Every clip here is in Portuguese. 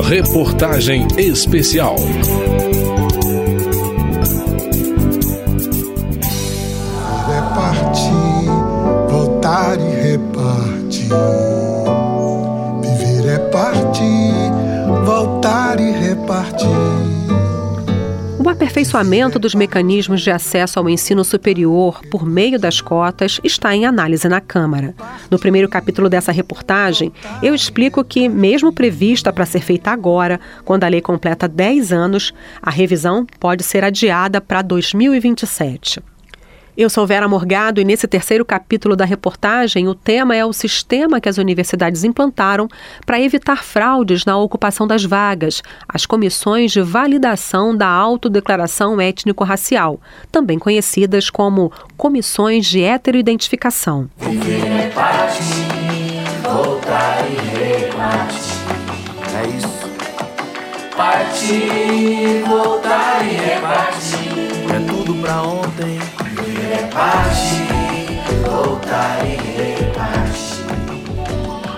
Reportagem especial. Aperfeiçoamento dos mecanismos de acesso ao ensino superior por meio das cotas está em análise na Câmara. No primeiro capítulo dessa reportagem, eu explico que, mesmo prevista para ser feita agora, quando a lei completa 10 anos, a revisão pode ser adiada para 2027. Eu sou Vera Morgado e nesse terceiro capítulo da reportagem o tema é o sistema que as universidades implantaram para evitar fraudes na ocupação das vagas, as comissões de validação da autodeclaração étnico-racial, também conhecidas como comissões de heteroidentificação. Viver é partir, voltar e repartir. É isso. Partir, voltar e repartir. É tudo pra ontem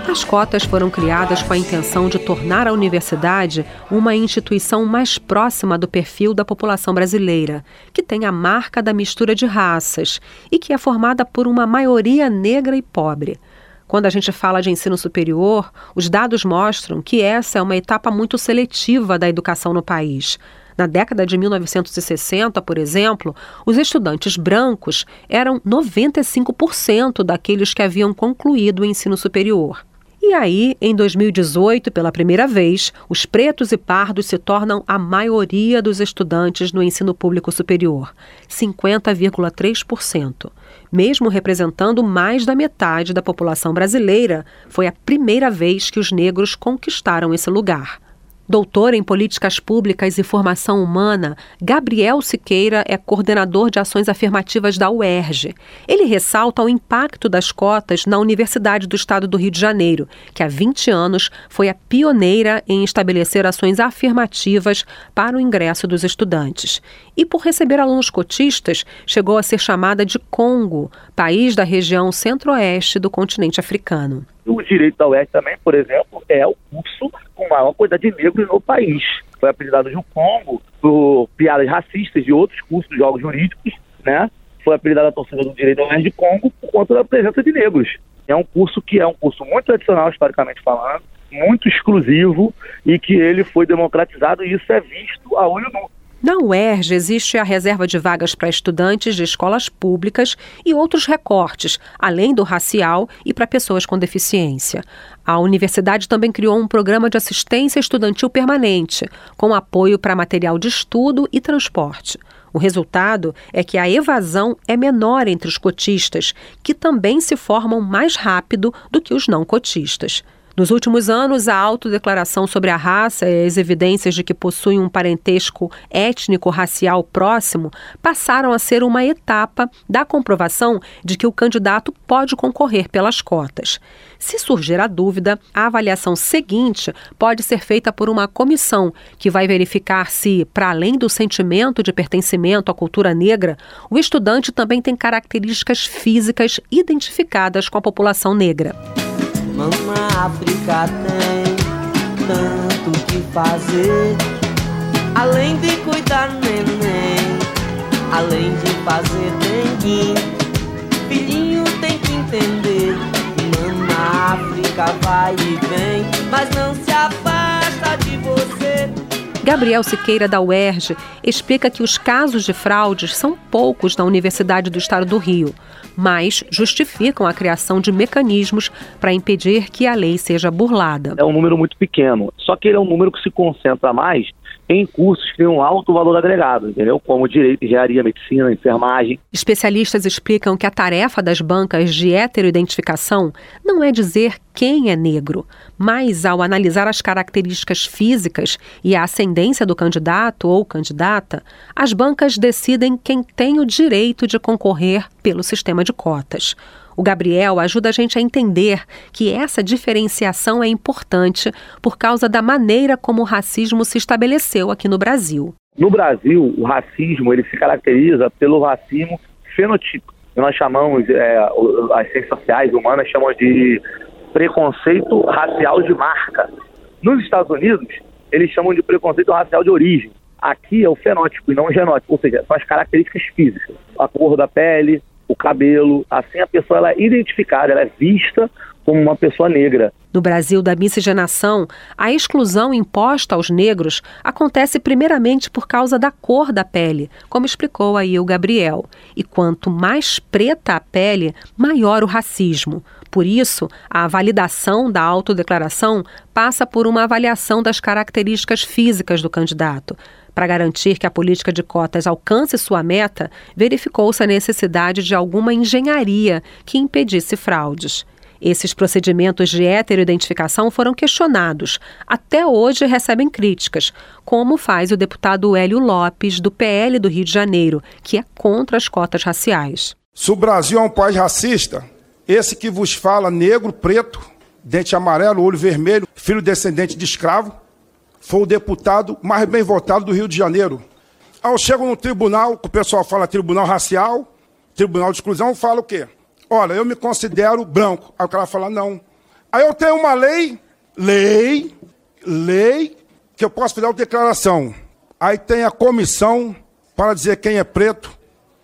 As cotas foram criadas com a intenção de tornar a universidade uma instituição mais próxima do perfil da população brasileira, que tem a marca da mistura de raças e que é formada por uma maioria negra e pobre. Quando a gente fala de ensino superior, os dados mostram que essa é uma etapa muito seletiva da educação no país. Na década de 1960, por exemplo, os estudantes brancos eram 95% daqueles que haviam concluído o ensino superior. E aí, em 2018, pela primeira vez, os pretos e pardos se tornam a maioria dos estudantes no ensino público superior, 50,3%. Mesmo representando mais da metade da população brasileira, foi a primeira vez que os negros conquistaram esse lugar. Doutor em Políticas Públicas e Formação Humana, Gabriel Siqueira é coordenador de ações afirmativas da UERJ. Ele ressalta o impacto das cotas na Universidade do Estado do Rio de Janeiro, que há 20 anos foi a pioneira em estabelecer ações afirmativas para o ingresso dos estudantes. E por receber alunos cotistas, chegou a ser chamada de Congo, país da região centro-oeste do continente africano. O direito da UERJ também, por exemplo, é o curso com maior quantidade de negros no país. Foi apelidado no Congo por piadas racistas de outros cursos de jogos jurídicos, né? Foi apelidado a torcida do direito da UERJ de Congo por conta da presença de negros. É um curso que é um curso muito tradicional, historicamente falando, muito exclusivo e que ele foi democratizado e isso é visto a olho nu. Na UERJ existe a reserva de vagas para estudantes de escolas públicas e outros recortes, além do racial e para pessoas com deficiência. A universidade também criou um programa de assistência estudantil permanente, com apoio para material de estudo e transporte. O resultado é que a evasão é menor entre os cotistas, que também se formam mais rápido do que os não cotistas. Nos últimos anos, a autodeclaração sobre a raça e as evidências de que possuem um parentesco étnico-racial próximo passaram a ser uma etapa da comprovação de que o candidato pode concorrer pelas cotas. Se surgir a dúvida, a avaliação seguinte pode ser feita por uma comissão que vai verificar se, para além do sentimento de pertencimento à cultura negra, o estudante também tem características físicas identificadas com a população negra. Mama África tem tanto que fazer, além de cuidar neném, além de fazer dengue. Filhinho tem que entender, Mama África vai e vem, mas não se você. Gabriel Siqueira, da UERJ, explica que os casos de fraudes são poucos na Universidade do Estado do Rio, mas justificam a criação de mecanismos para impedir que a lei seja burlada. É um número muito pequeno, só que ele é um número que se concentra mais em cursos que têm um alto valor agregado, entendeu? Como direito, engenharia, medicina, enfermagem. Especialistas explicam que a tarefa das bancas de heteroidentificação não é dizer quem é negro, mas ao analisar as características físicas e a ascendência do candidato ou candidata, as bancas decidem quem tem o direito de concorrer pelo sistema de cotas. O Gabriel ajuda a gente a entender que essa diferenciação é importante por causa da maneira como o racismo se estabeleceu aqui no Brasil. No Brasil, o racismo ele se caracteriza pelo racismo fenotípico. Nós chamamos, é, as ciências sociais humanas chamam de preconceito racial de marca. Nos Estados Unidos, eles chamam de preconceito racial de origem. Aqui é o fenótipo e não o genótipo, ou seja, são as características físicas. A cor da pele, cabelo, assim a pessoa ela é identificada, ela é vista como uma pessoa negra. No Brasil da miscigenação, a exclusão imposta aos negros acontece primeiramente por causa da cor da pele, como explicou aí o Gabriel. E quanto mais preta a pele, maior o racismo. Por isso, a validação da autodeclaração passa por uma avaliação das características físicas do candidato. Para garantir que a política de cotas alcance sua meta, verificou-se a necessidade de alguma engenharia que impedisse fraudes. Esses procedimentos de heteroidentificação foram questionados. Até hoje recebem críticas, como faz o deputado Hélio Lopes, do PL do Rio de Janeiro, que é contra as cotas raciais. Se o Brasil é um país racista, esse que vos fala, negro, preto, dente amarelo, olho vermelho, filho descendente de escravo, foi o deputado mais bem votado do Rio de Janeiro. Ao chego no tribunal, o pessoal fala tribunal racial, tribunal de exclusão, fala o quê? Olha, eu me considero branco. Aí o cara fala, não. Aí eu tenho uma lei, lei, lei, que eu posso fazer uma declaração. Aí tem a comissão para dizer quem é preto,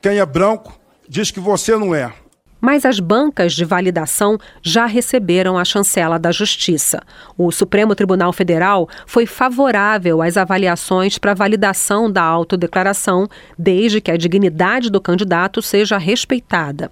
quem é branco, diz que você não é. Mas as bancas de validação já receberam a chancela da Justiça. O Supremo Tribunal Federal foi favorável às avaliações para validação da autodeclaração, desde que a dignidade do candidato seja respeitada.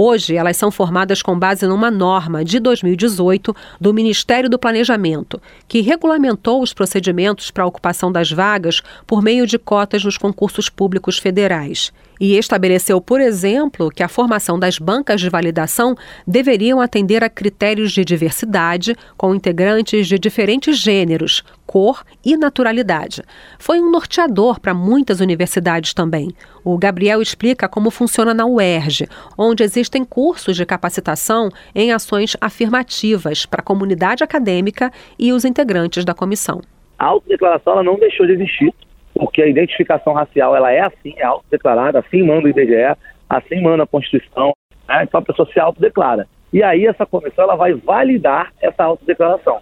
Hoje, elas são formadas com base numa norma de 2018 do Ministério do Planejamento, que regulamentou os procedimentos para a ocupação das vagas por meio de cotas nos concursos públicos federais. E estabeleceu, por exemplo, que a formação das bancas de validação deveriam atender a critérios de diversidade, com integrantes de diferentes gêneros, cor e naturalidade. Foi um norteador para muitas universidades também. O Gabriel explica como funciona na UERJ, onde existem cursos de capacitação em ações afirmativas para a comunidade acadêmica e os integrantes da comissão. A autodeclaração ela não deixou de existir porque a identificação racial ela é assim, é autodeclarada, assim manda o IBGE, assim manda a Constituição, né? então a pessoa se autodeclara. E aí essa comissão ela vai validar essa autodeclaração,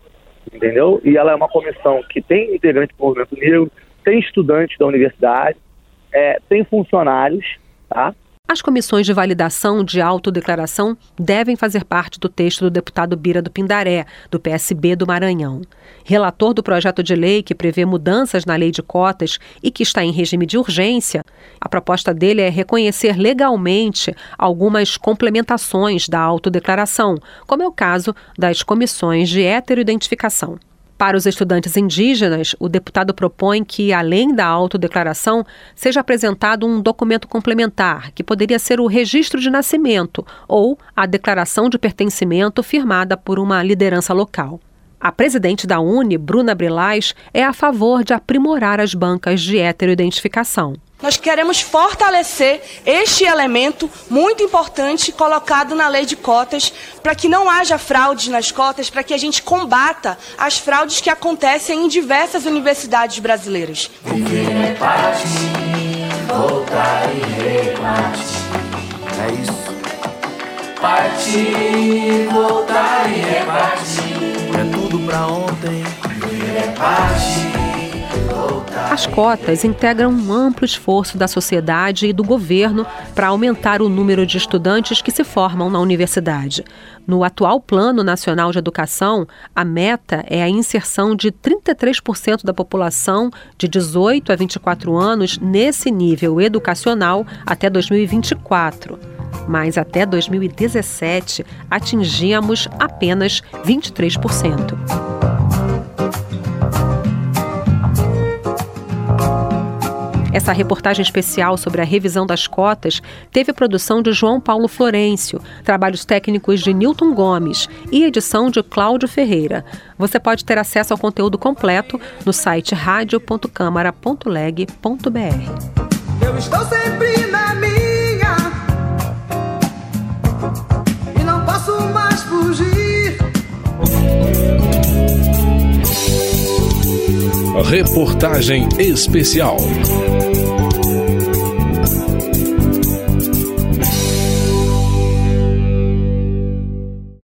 entendeu? E ela é uma comissão que tem integrante do movimento negro, tem estudantes da universidade, é, tem funcionários, tá? As comissões de validação de autodeclaração devem fazer parte do texto do deputado Bira do Pindaré, do PSB do Maranhão. Relator do projeto de lei que prevê mudanças na lei de cotas e que está em regime de urgência, a proposta dele é reconhecer legalmente algumas complementações da autodeclaração, como é o caso das comissões de heteroidentificação. Para os estudantes indígenas, o deputado propõe que, além da autodeclaração, seja apresentado um documento complementar, que poderia ser o registro de nascimento ou a declaração de pertencimento firmada por uma liderança local. A presidente da Uni, Bruna Brilais, é a favor de aprimorar as bancas de heteroidentificação. Nós queremos fortalecer este elemento muito importante colocado na lei de cotas, para que não haja fraudes nas cotas, para que a gente combata as fraudes que acontecem em diversas universidades brasileiras. Viver é voltar e repartir. É isso. Partir, voltar As cotas integram um amplo esforço da sociedade e do governo para aumentar o número de estudantes que se formam na universidade. No atual Plano Nacional de Educação, a meta é a inserção de 33% da população de 18 a 24 anos nesse nível educacional até 2024. Mas até 2017 atingíamos apenas 23%. Essa reportagem especial sobre a revisão das cotas teve produção de João Paulo Florencio, trabalhos técnicos de Newton Gomes e edição de Cláudio Ferreira. Você pode ter acesso ao conteúdo completo no site radio.câmara.leg.br. Eu estou sempre na minha Reportagem especial.